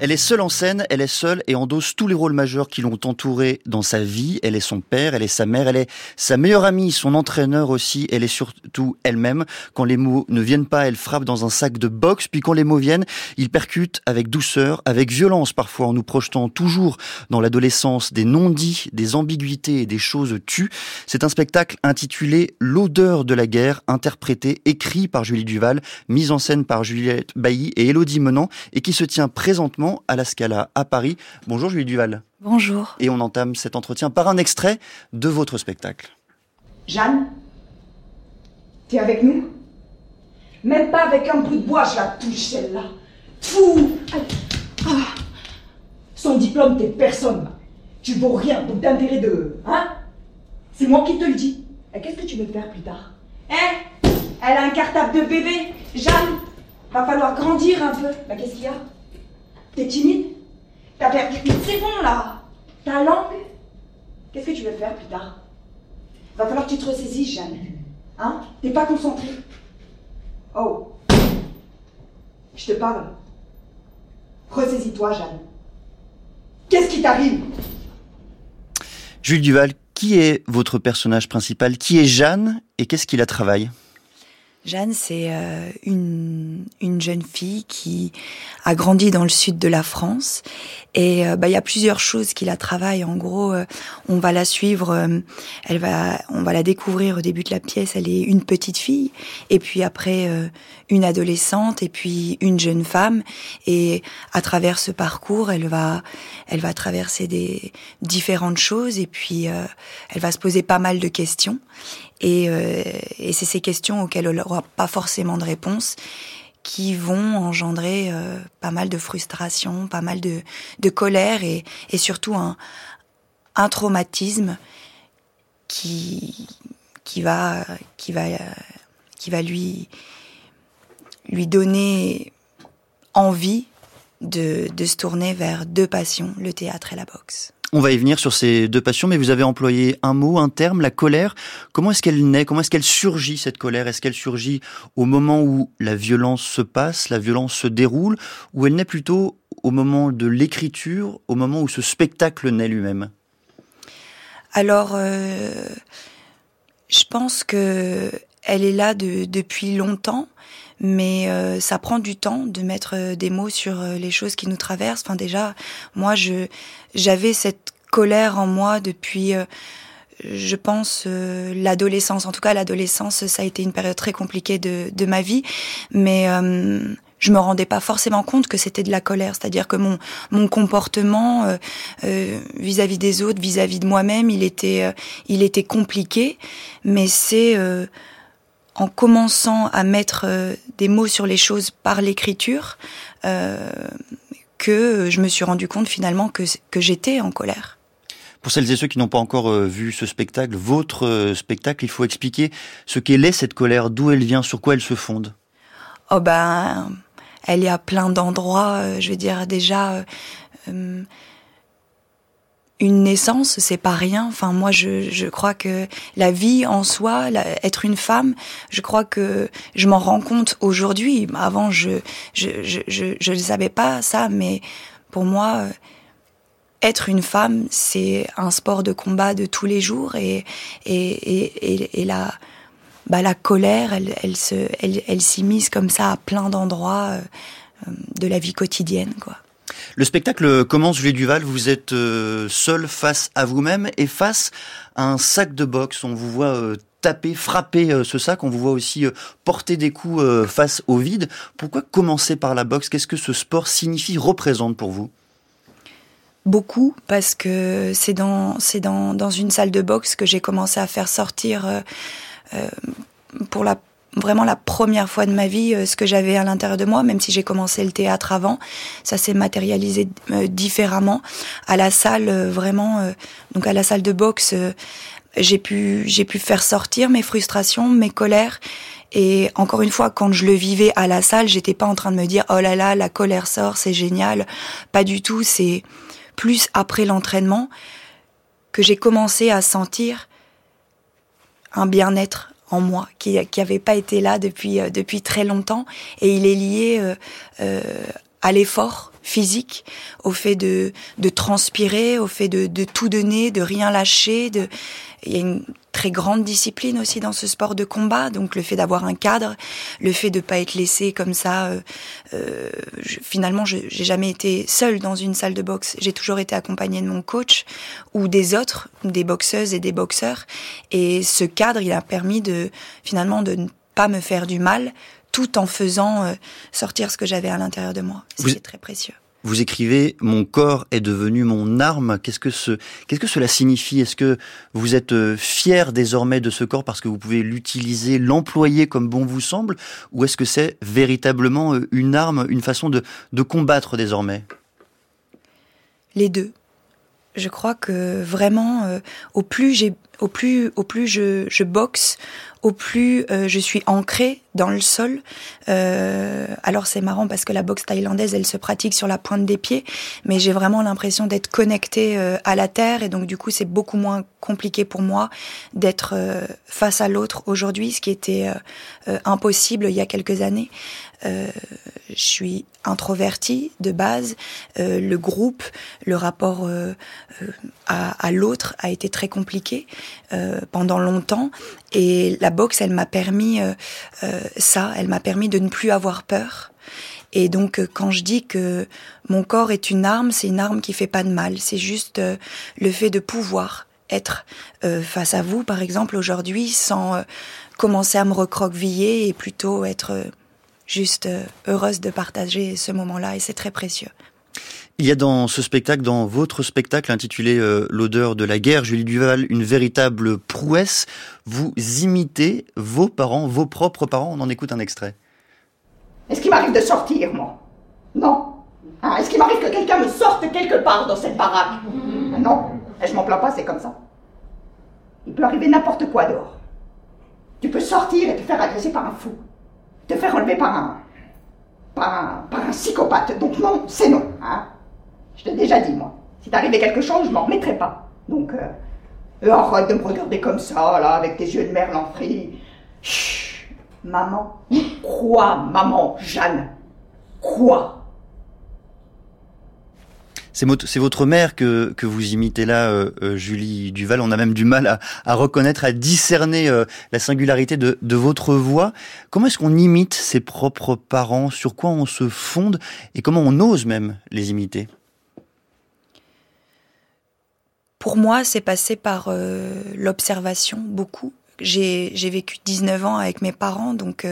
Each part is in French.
Elle est seule en scène, elle est seule et endosse tous les rôles majeurs qui l'ont entourée dans sa vie. Elle est son père, elle est sa mère, elle est sa meilleure amie, son entraîneur aussi. Elle est surtout elle-même. Quand les mots ne viennent pas, elle frappe dans un sac de boxe. Puis quand les mots viennent, il percute avec douceur, avec violence parfois, en nous projetant toujours dans l'adolescence des non-dits, des ambiguïtés et des choses tues. C'est un spectacle intitulé L'odeur de la guerre, interprété, écrit par Julie Duval, mise en scène par Juliette Bailly et Elodie Menant et qui se tient présentement à la Scala à Paris. Bonjour Julie Duval. Bonjour. Et on entame cet entretien par un extrait de votre spectacle. Jeanne, t'es avec nous? Même pas avec un bout de bois, je la touche celle-là. Fou ah. Son diplôme, t'es personne. Tu vaux rien, donc d'intérêt de... Hein? C'est moi qui te le dis. Et qu'est-ce que tu veux faire plus tard? Hein? Elle a un cartable de bébé. Jeanne, va falloir grandir un peu. Bah qu'est-ce qu'il y a? T'es timide T'as perdu. C'est bon là Ta langue Qu'est-ce que tu veux faire plus tard Va falloir que tu te ressaisisses, Jeanne. Hein T'es pas concentrée Oh Je te parle. Ressaisis-toi, Jeanne. Qu'est-ce qui t'arrive Jules Duval, qui est votre personnage principal? Qui est Jeanne? Et qu'est-ce qui la travaille Jeanne, c'est euh, une, une, jeune fille qui a grandi dans le sud de la France. Et euh, bah, il y a plusieurs choses qui la travaillent. En gros, euh, on va la suivre, elle va, on va la découvrir au début de la pièce. Elle est une petite fille, et puis après une adolescente, et puis une jeune femme. Et à travers ce parcours, elle va, elle va traverser des différentes choses, et puis elle va se poser pas mal de questions. Et, euh, et c'est ces questions auxquelles elle n'aura pas forcément de réponse qui vont engendrer euh, pas mal de frustration, pas mal de, colère et, et surtout un, traumatisme qui, va, lui donner envie de, de se tourner vers deux passions, le théâtre et la boxe. On va y venir sur ces deux passions, mais vous avez employé un mot, un terme, la colère. Comment est-ce qu'elle naît? Comment est-ce qu'elle surgit, cette colère? Est-ce qu'elle surgit au moment où la violence se passe, la violence se déroule, ou elle naît plutôt au moment de l'écriture, au moment où ce spectacle naît lui-même? Alors, euh, je pense que elle est là depuis longtemps mais euh, ça prend du temps de mettre euh, des mots sur euh, les choses qui nous traversent. Enfin déjà, moi je j'avais cette colère en moi depuis je pense l'adolescence. En tout cas, l'adolescence, ça a été une période très compliquée de, de ma vie, mais je me rendais pas forcément compte que c'était de la colère. C'est-à-dire que mon mon comportement vis-à-vis -vis des autres, vis-à-vis -vis de moi-même, il était il était compliqué, mais c'est en commençant à mettre euh, des mots sur les choses par l'écriture euh, que je me suis rendu compte finalement que, que j'étais en colère. Pour celles et ceux qui n'ont pas encore euh, vu ce spectacle, votre spectacle, il faut expliquer ce qu'elle est cette colère, d'où elle vient, sur quoi elle se fonde. Oh ben, elle est à plein d'endroits. je veux dire déjà, une naissance, c'est pas rien. Enfin, moi, je, je crois que la vie en soi, être une femme, je crois que je m'en rends compte aujourd'hui. Avant, je je, je, je, je ne savais pas ça, mais pour moi, être une femme, c'est un sport de combat de tous les jours et et et, et, la bah la colère, elle elle se elle, elle s'immisce comme ça à plein d'endroits euh, de la vie quotidienne, quoi. Le spectacle commence, Julie Duval, vous êtes euh, seul face à vous-même et face à un sac de boxe. On vous voit euh, taper, frapper euh, ce sac, on vous voit aussi porter des coups face au vide. Pourquoi commencer par la boxe? Qu'est-ce que ce sport signifie, représente pour vous? Beaucoup, parce que c'est dans, dans, dans une salle de boxe que j'ai commencé à faire sortir pour la vraiment la première fois de ma vie euh, ce que j'avais à l'intérieur de moi, même si j'ai commencé le théâtre avant. Ça s'est matérialisé euh, différemment. À la salle, euh, vraiment, donc à la salle de boxe, j'ai pu, j'ai pu faire sortir mes frustrations, mes colères. Et encore une fois, quand je le vivais à la salle, j'étais pas en train de me dire oh là là, la colère sort, c'est génial. Pas du tout. C'est plus après l'entraînement que j'ai commencé à sentir un bien-être en moi, qui qui avait pas été là depuis euh, depuis très longtemps, et il est lié euh, euh, à l'effort physique, au fait de, de transpirer, au fait de, de tout donner, de rien lâcher. De... Il y a une très grande discipline aussi dans ce sport de combat, donc le fait d'avoir un cadre, le fait de pas être laissé comme ça. Euh, euh, je, finalement, j'ai jamais été seule dans une salle de boxe. J'ai toujours été accompagnée de mon coach ou des autres, des boxeuses et des boxeurs. Et ce cadre, il a permis de finalement de ne pas me faire du mal tout en faisant euh, sortir ce que j'avais à l'intérieur de moi. C'est très précieux. Vous écrivez mon corps est devenu mon arme. Qu'est-ce que cela signifie? Est-ce que vous êtes euh, fier désormais de ce corps parce que vous pouvez l'utiliser, l'employer comme bon vous semble? Ou est-ce que c'est véritablement euh, une arme, une façon de de combattre désormais? Les deux. Je crois que vraiment au plus j'ai au plus au plus je, je boxe, au plus euh, je suis ancrée dans le sol. Euh, alors c'est marrant parce que la boxe thaïlandaise, elle se pratique sur la pointe des pieds, mais j'ai vraiment l'impression d'être connectée euh, à la terre et donc du coup c'est beaucoup moins compliqué pour moi d'être face à l'autre aujourd'hui, ce qui était impossible il y a quelques années. je suis introvertie de base. le groupe, le rapport à, à l'autre a été très compliqué pendant longtemps et la boxe, elle m'a permis euh, euh, ça, elle m'a permis de ne plus avoir peur. Et donc, euh, quand je dis que mon corps est une arme, c'est une arme qui fait pas de mal. C'est juste le fait de pouvoir être face à vous, par exemple, aujourd'hui, sans commencer à me recroqueviller et plutôt être juste heureuse de partager ce moment-là. Et c'est très précieux. Il y a dans ce spectacle, dans votre spectacle intitulé euh, L'odeur de la guerre, Julie Duval, une véritable prouesse. Vous imitez vos parents, vos propres parents. On en écoute un extrait. Est-ce qu'il m'arrive de sortir, moi? Non. Ah, est-ce qu'il m'arrive que quelqu'un me sorte quelque part dans cette baraque? Non. Et je m'en plains pas, c'est comme ça. Il peut arriver n'importe quoi dehors. Tu peux sortir et te faire agresser par un fou. Te faire enlever par un. Par un, psychopathe. Donc non, c'est non. Hein je t'ai déjà dit, moi. Si t'arrivait quelque chose, je m'en remettrais pas. Donc, euh, arrête de me regarder comme ça, là, avec tes yeux de merlan frit. Chut, maman. Quoi, maman, Jeanne? Quoi? C'est votre mère que, que vous imitez là, euh, euh, Julie Duval. On a même du mal à, reconnaître, à discerner euh, la singularité de, de votre voix. Comment est-ce qu'on imite ses propres parents? Sur quoi on se fonde? Et comment on ose même les imiter? Pour moi, c'est passé par l'observation beaucoup. J'ai, vécu 19 ans avec mes parents, donc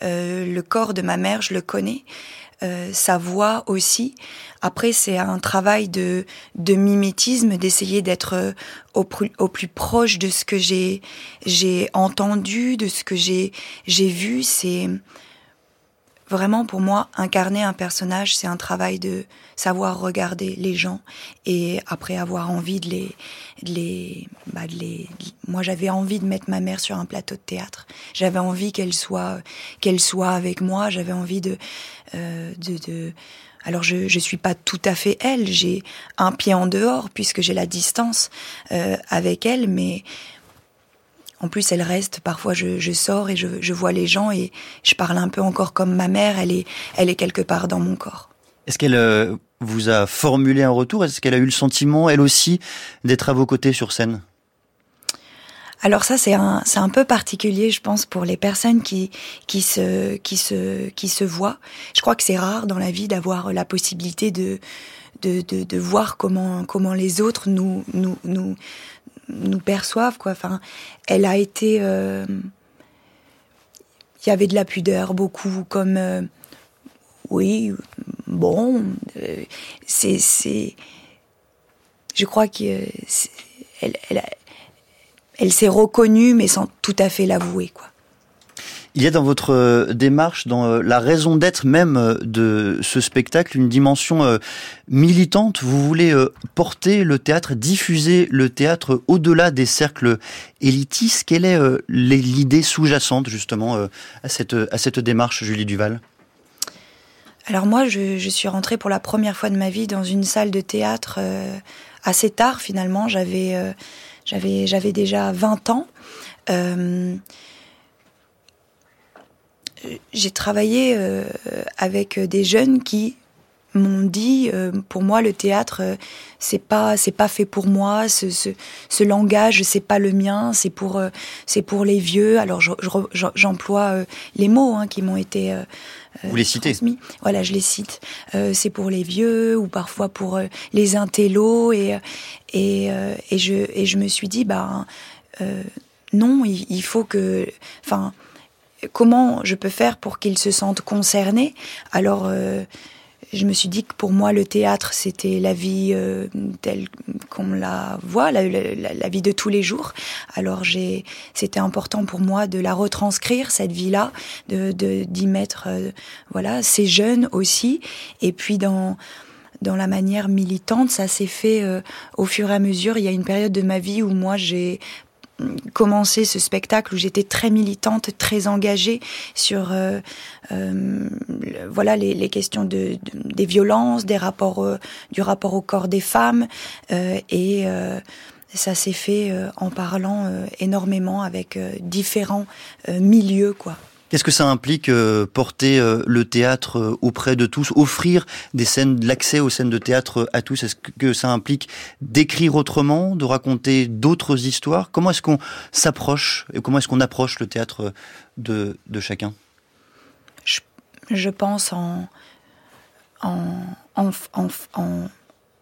le corps de ma mère, je le connais. Sa voix aussi. Après, c'est un travail de, de mimétisme, d'essayer d'être au, au, plus proche de ce que j'ai, entendu, de ce que j'ai, j'ai vu. C'est Vraiment, pour moi, incarner un personnage, c'est un travail de savoir regarder les gens et après avoir envie bah de les. Moi, j'avais envie de mettre ma mère sur un plateau de théâtre. J'avais envie qu'elle soit, qu'elle soit avec moi. J'avais envie de, euh, alors je je suis pas tout à fait elle, j'ai un pied en dehors puisque j'ai la distance euh, avec elle, mais en plus, elle reste. Parfois, je, sors et je, vois les gens et je parle un peu encore comme ma mère. Elle est, elle est quelque part dans mon corps. Est-ce qu'elle euh, vous a formulé un retour? Est-ce qu'elle a eu le sentiment, elle aussi, d'être à vos côtés sur scène? Alors ça c'est un c'est un peu particulier je pense pour les personnes qui qui se qui se qui se voient. Je crois que c'est rare dans la vie d'avoir la possibilité de de, de de, voir comment comment les autres nous nous nous nous perçoivent quoi. Enfin, elle a été, euh, il y avait de la pudeur beaucoup, comme euh, oui, bon, euh, c'est c'est, je crois que elle, elle, elle s'est reconnue mais sans tout à fait l'avouer quoi. Il y a dans votre euh, démarche, dans euh, la raison d'être même euh, de ce spectacle, une dimension militante. Vous voulez porter le théâtre, diffuser le théâtre au-delà des cercles élitistes. Quelle est l'idée sous-jacente justement à cette, à cette démarche, Julie Duval? Alors moi, je, suis rentrée pour la première fois de ma vie dans une salle de théâtre assez tard finalement. J'avais j'avais déjà 20 ans. J'ai travaillé euh, avec des jeunes qui m'ont dit, euh, pour moi, le théâtre, euh, c'est pas, c'est pas fait pour moi. Ce, ce, ce langage, c'est pas le mien. C'est pour, euh, c'est pour les vieux. Alors, j'emploie les mots hein, qui m'ont été. Vous les citez Voilà, je les cite. c'est pour les vieux ou parfois pour les intellos et et et je et je me suis dit, bah non, il, il faut que, enfin comment je peux faire pour qu'ils se sentent concernés Alors, euh, je me suis dit que pour moi, le théâtre, c'était la vie euh, telle qu'on la voit, la, vie de tous les jours. Alors, c'était important pour moi de la retranscrire cette vie-là, de d'y mettre, euh, voilà, ces jeunes aussi, et puis dans la manière militante, ça s'est fait au fur et à mesure. Il y a une période de ma vie où moi j'ai commencé ce spectacle où j'étais très militante, très engagée sur euh, euh, voilà les, questions de, des violences, des rapports, euh, du rapport au corps des femmes et ça s'est fait en parlant énormément avec différents milieux quoi. Qu'est-ce que ça implique euh, porter euh, le théâtre euh, auprès de tous, offrir des scènes, l'accès aux scènes de théâtre à tous? Est-ce que ça implique d'écrire autrement, de raconter d'autres histoires? Comment est-ce qu'on s'approche et comment est-ce qu'on approche le théâtre de, de chacun? Je, pense en en, en, en,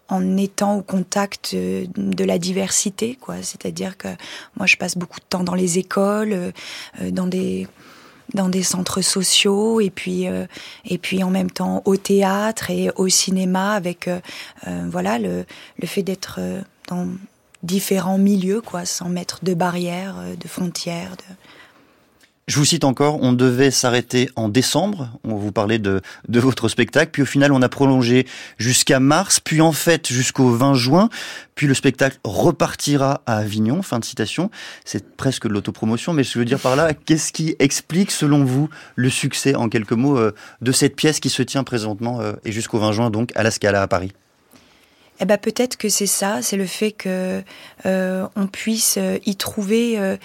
en étant au contact de la diversité, quoi. C'est-à-dire que moi, je passe beaucoup de temps dans les écoles, dans des dans des centres sociaux et puis euh, et puis en même temps au théâtre et au cinéma avec euh, euh, voilà le le fait d'être dans différents milieux quoi sans mettre de barrières de frontières de je vous cite encore, on devait s'arrêter en décembre, on vous parlait de, votre spectacle, puis au final on a prolongé jusqu'à mars, puis en fait jusqu'au 20 juin, puis le spectacle repartira à Avignon, fin de citation. C'est presque de l'autopromotion, mais je veux dire par là, qu'est-ce qui explique selon vous le succès en quelques mots euh, de cette pièce qui se tient présentement euh, et jusqu'au 20 juin donc à la Scala à Paris? Eh ben peut-être que c'est ça, c'est le fait que euh, on puisse euh, y trouver euh,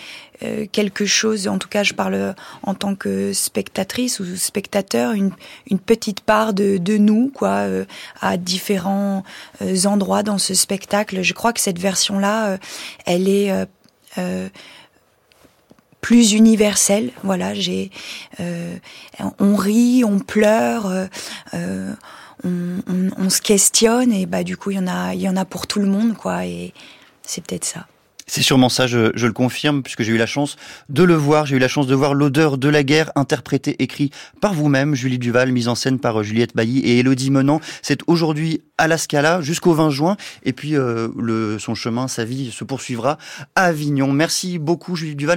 quelque chose. En tout cas, je parle en tant que spectatrice ou spectateur, une, une petite part de, de nous, quoi, à différents endroits dans ce spectacle. Je crois que cette version-là, elle est plus universelle. Voilà, j'ai, on rit, on pleure on, se questionne et bah du coup il y en a il y en a pour tout le monde quoi et c'est peut-être ça. C'est sûrement ça, je, le confirme, puisque j'ai eu la chance de le voir. J'ai eu la chance de voir l'odeur de la guerre, interprété, écrit par vous-même, Julie Duval, mise en scène par euh, Juliette Bailly et Elodie Menant. C'est aujourd'hui à la Scala jusqu'au 20 juin. Et puis, euh, le, son chemin, sa vie se poursuivra à Avignon. Merci beaucoup, Julie Duval.